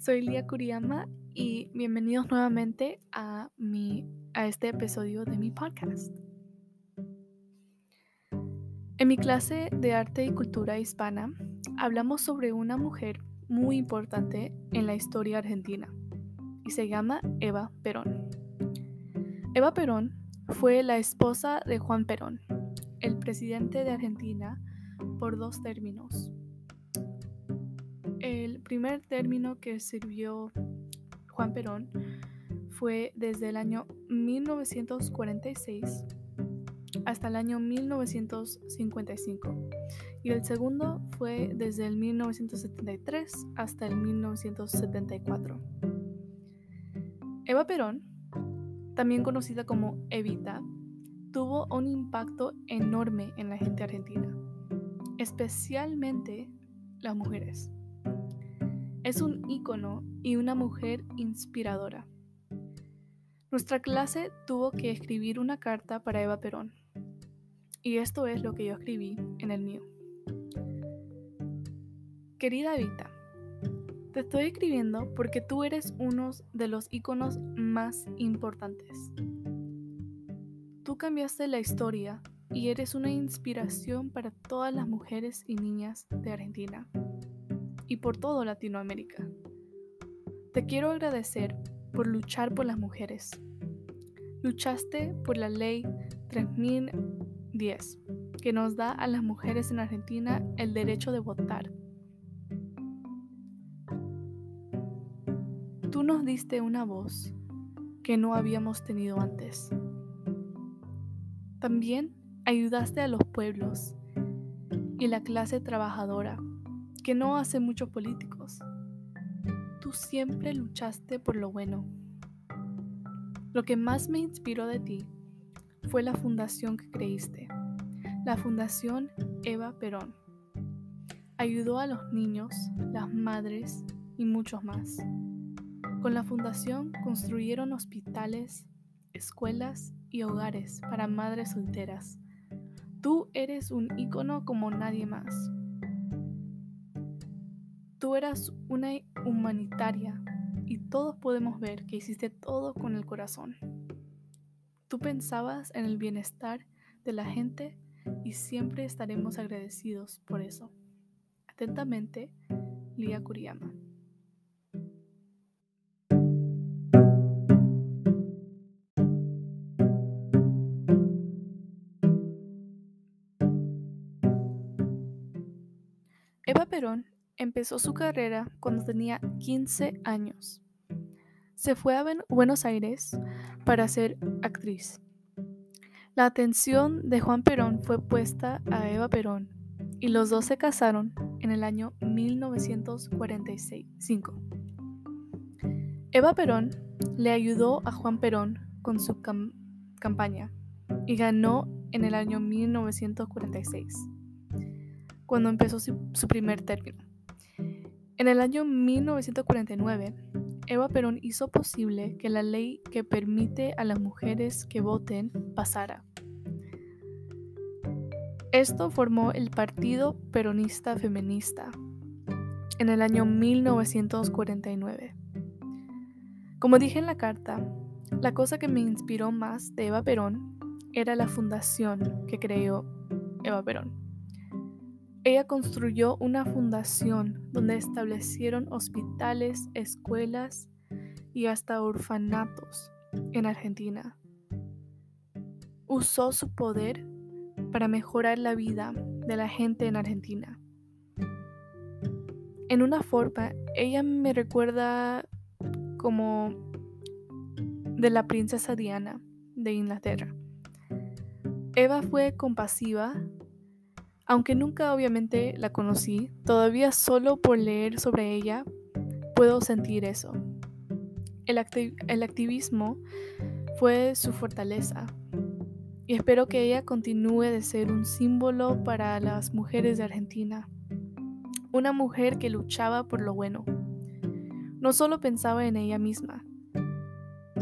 Soy Lía Kuriyama y bienvenidos nuevamente a, mi, a este episodio de mi podcast. En mi clase de arte y cultura hispana hablamos sobre una mujer muy importante en la historia argentina y se llama Eva Perón. Eva Perón fue la esposa de Juan Perón, el presidente de Argentina por dos términos. El primer término que sirvió Juan Perón fue desde el año 1946 hasta el año 1955 y el segundo fue desde el 1973 hasta el 1974. Eva Perón, también conocida como Evita, tuvo un impacto enorme en la gente argentina, especialmente las mujeres. Es un ícono y una mujer inspiradora. Nuestra clase tuvo que escribir una carta para Eva Perón. Y esto es lo que yo escribí en el mío. Querida Evita, te estoy escribiendo porque tú eres uno de los íconos más importantes. Tú cambiaste la historia y eres una inspiración para todas las mujeres y niñas de Argentina y por todo Latinoamérica. Te quiero agradecer por luchar por las mujeres. Luchaste por la ley 3010, que nos da a las mujeres en Argentina el derecho de votar. Tú nos diste una voz que no habíamos tenido antes. También ayudaste a los pueblos y la clase trabajadora que no hace muchos políticos. Tú siempre luchaste por lo bueno. Lo que más me inspiró de ti fue la fundación que creíste, la Fundación Eva Perón. Ayudó a los niños, las madres y muchos más. Con la fundación construyeron hospitales, escuelas y hogares para madres solteras. Tú eres un ícono como nadie más. Tú eras una humanitaria y todos podemos ver que hiciste todo con el corazón. Tú pensabas en el bienestar de la gente y siempre estaremos agradecidos por eso. Atentamente, Lía Kuriyama. Eva Perón Empezó su carrera cuando tenía 15 años. Se fue a Buenos Aires para ser actriz. La atención de Juan Perón fue puesta a Eva Perón y los dos se casaron en el año 1945. Eva Perón le ayudó a Juan Perón con su campaña y ganó en el año 1946, cuando empezó su primer término. En el año 1949, Eva Perón hizo posible que la ley que permite a las mujeres que voten pasara. Esto formó el Partido Peronista Feminista en el año 1949. Como dije en la carta, la cosa que me inspiró más de Eva Perón era la fundación que creó Eva Perón. Ella construyó una fundación donde establecieron hospitales, escuelas y hasta orfanatos en Argentina. Usó su poder para mejorar la vida de la gente en Argentina. En una forma, ella me recuerda como de la princesa Diana de Inglaterra. Eva fue compasiva, aunque nunca obviamente la conocí, todavía solo por leer sobre ella puedo sentir eso. El, activismo fue su fortaleza y espero que ella continúe de ser un símbolo para las mujeres de Argentina. Una mujer que luchaba por lo bueno. No solo pensaba en ella misma,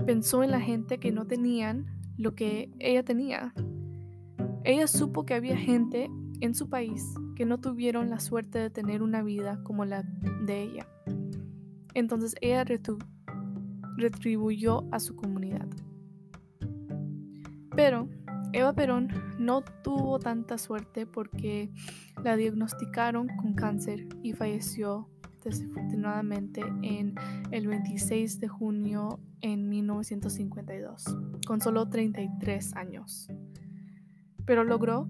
pensó en la gente que no tenían lo que ella tenía. Ella supo que había gente en su país que no tuvieron la suerte de tener una vida como la de ella. Entonces ella retribuyó a su comunidad. Pero Eva Perón no tuvo tanta suerte porque la diagnosticaron con cáncer y falleció desafortunadamente en el 26 de junio en 1952, con solo 33 años. Pero logró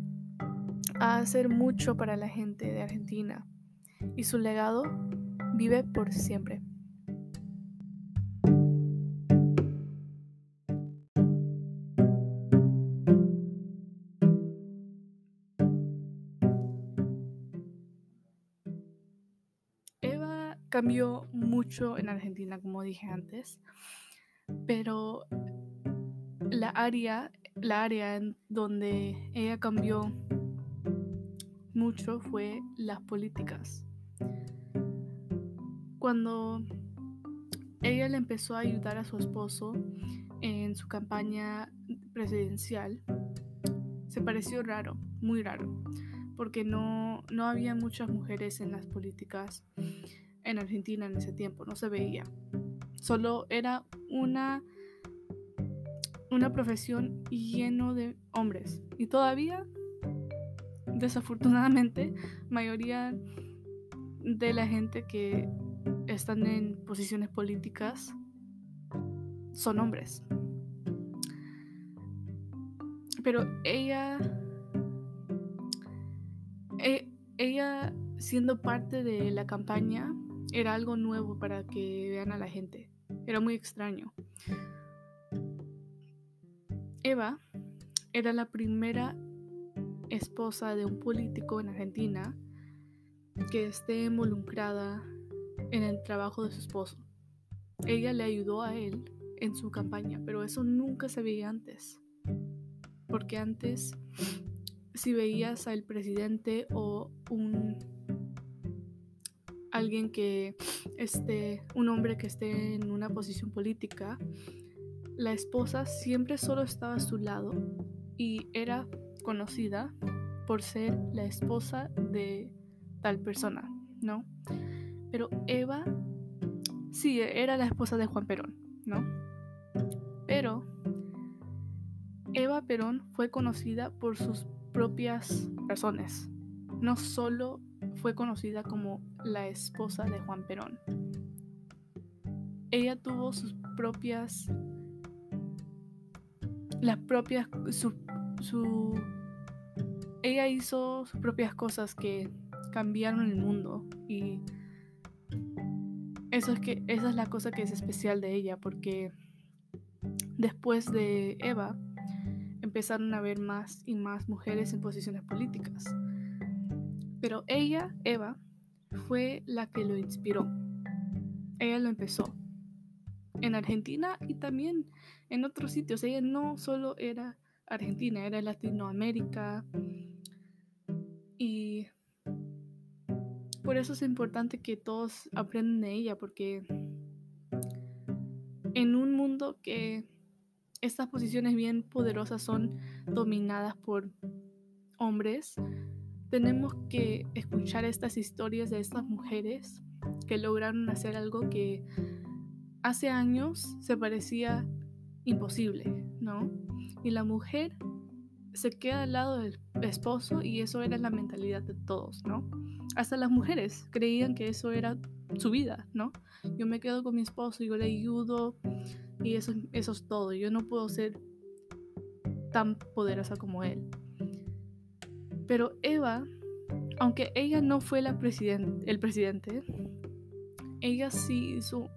hacer mucho para la gente de Argentina y su legado vive por siempre. Eva cambió mucho en Argentina, como dije antes, pero la área, la área en donde ella cambió mucho fue las políticas. Cuando ella le empezó a ayudar a su esposo en su campaña presidencial, se pareció raro, muy raro, porque no, no había muchas mujeres en las políticas en Argentina en ese tiempo, no se veía. Solo era una, una profesión lleno de hombres. Y todavía desafortunadamente, mayoría de la gente que están en posiciones políticas son hombres. Pero ella, e, ella siendo parte de la campaña, era algo nuevo para que vean a la gente. Era muy extraño. Eva era la primera esposa de un político en Argentina que esté involucrada en el trabajo de su esposo. Ella le ayudó a él en su campaña, pero eso nunca se veía antes. Porque antes, si veías al presidente o un alguien que esté, un hombre que esté en una posición política, la esposa siempre solo estaba a su lado y era conocida por ser la esposa de tal persona, ¿no? Pero Eva, sí, era la esposa de Juan Perón, ¿no? Pero Eva Perón fue conocida por sus propias razones. No solo fue conocida como la esposa de Juan Perón. Ella tuvo sus propias las propias su, su ella hizo sus propias cosas que cambiaron el mundo y eso es que esa es la cosa que es especial de ella porque después de Eva empezaron a haber más y más mujeres en posiciones políticas. Pero ella, Eva, fue la que lo inspiró. Ella lo empezó. En Argentina y también en otros sitios. Ella no solo era Argentina, era Latinoamérica, y por eso es importante que todos aprendan de ella, porque en un mundo que estas posiciones bien poderosas son dominadas por hombres, tenemos que escuchar estas historias de estas mujeres que lograron hacer algo que hace años se parecía imposible, ¿no? Y la mujer se queda al lado del esposo y eso era la mentalidad de todos, ¿no? Hasta las mujeres creían que eso era su vida, ¿no? Yo me quedo con mi esposo, yo le ayudo y eso, eso es todo. Yo no puedo ser tan poderosa como él. Pero Eva, aunque ella no fue la el presidente, ella sí hizo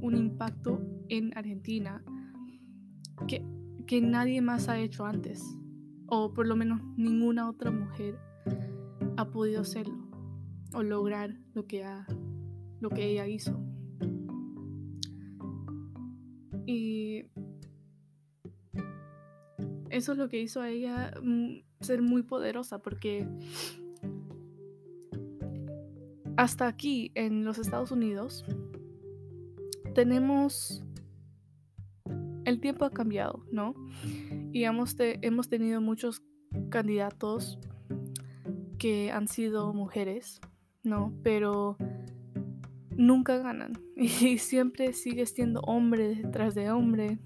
un impacto en Argentina que, que nadie más ha hecho antes o por lo menos ninguna otra mujer ha podido hacerlo o lograr lo que, ha, lo que ella hizo. Y eso es lo que hizo a ella mm, ser muy poderosa porque hasta aquí en los Estados Unidos tenemos el tiempo ha cambiado, ¿no? Y hemos, tenido muchos candidatos que han sido mujeres, ¿no? Pero nunca ganan y siempre sigue siendo hombre detrás de hombre.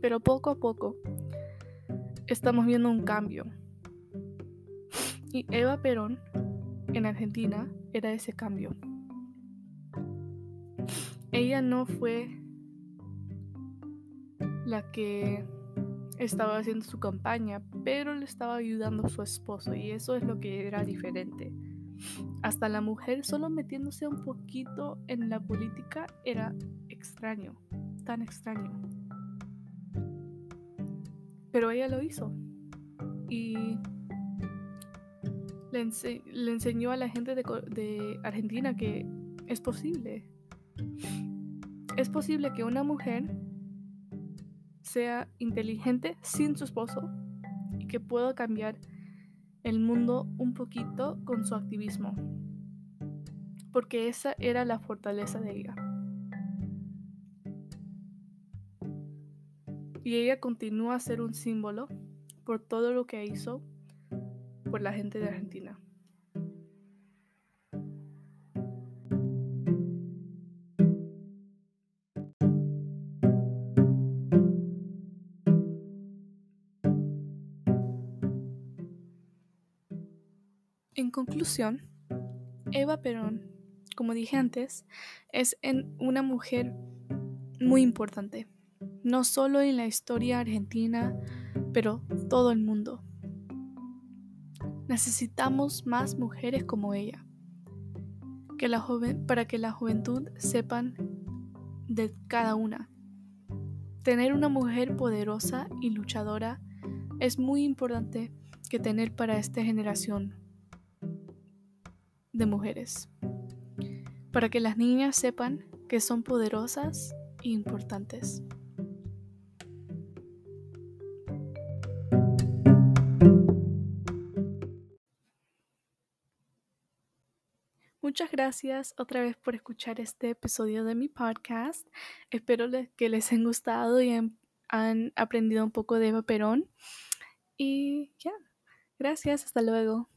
Pero poco a poco estamos viendo un cambio. Y Eva Perón en Argentina era ese cambio. Ella no fue la que estaba haciendo su campaña, pero le estaba ayudando a su esposo y eso es lo que era diferente. Hasta la mujer solo metiéndose un poquito en la política era extraño, tan extraño. Pero ella lo hizo y le, enseñó a la gente de Argentina que es posible. Es posible que una mujer sea inteligente sin su esposo y que pueda cambiar el mundo un poquito con su activismo, porque esa era la fortaleza de ella. Y ella continúa a ser un símbolo por todo lo que hizo por la gente de Argentina. En conclusión, Eva Perón, como dije antes, es una mujer muy importante, no solo en la historia argentina, pero todo el mundo. Necesitamos más mujeres como ella, para que la juventud sepan de cada una. Tener una mujer poderosa y luchadora es muy importante que tener para esta generación de mujeres, para que las niñas sepan que son poderosas e importantes. Muchas gracias otra vez por escuchar este episodio de mi podcast. Espero que les haya gustado y han aprendido un poco de Eva Perón. Y ya, gracias, hasta luego.